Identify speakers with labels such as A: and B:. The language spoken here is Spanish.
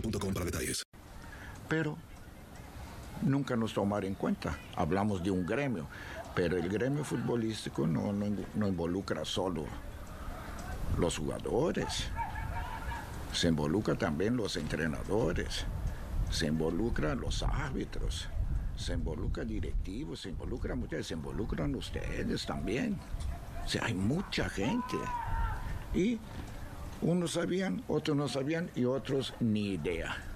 A: para detalles.
B: Pero nunca nos tomaron en cuenta. Hablamos de un gremio, pero el gremio futbolístico no, no, no involucra solo los jugadores. Se involucra también los entrenadores, se involucran los árbitros, se involucra directivos, se involucra muchas, se involucran ustedes también. O sea, hay mucha gente. Y unos sabían, otros no sabían y otros ni idea.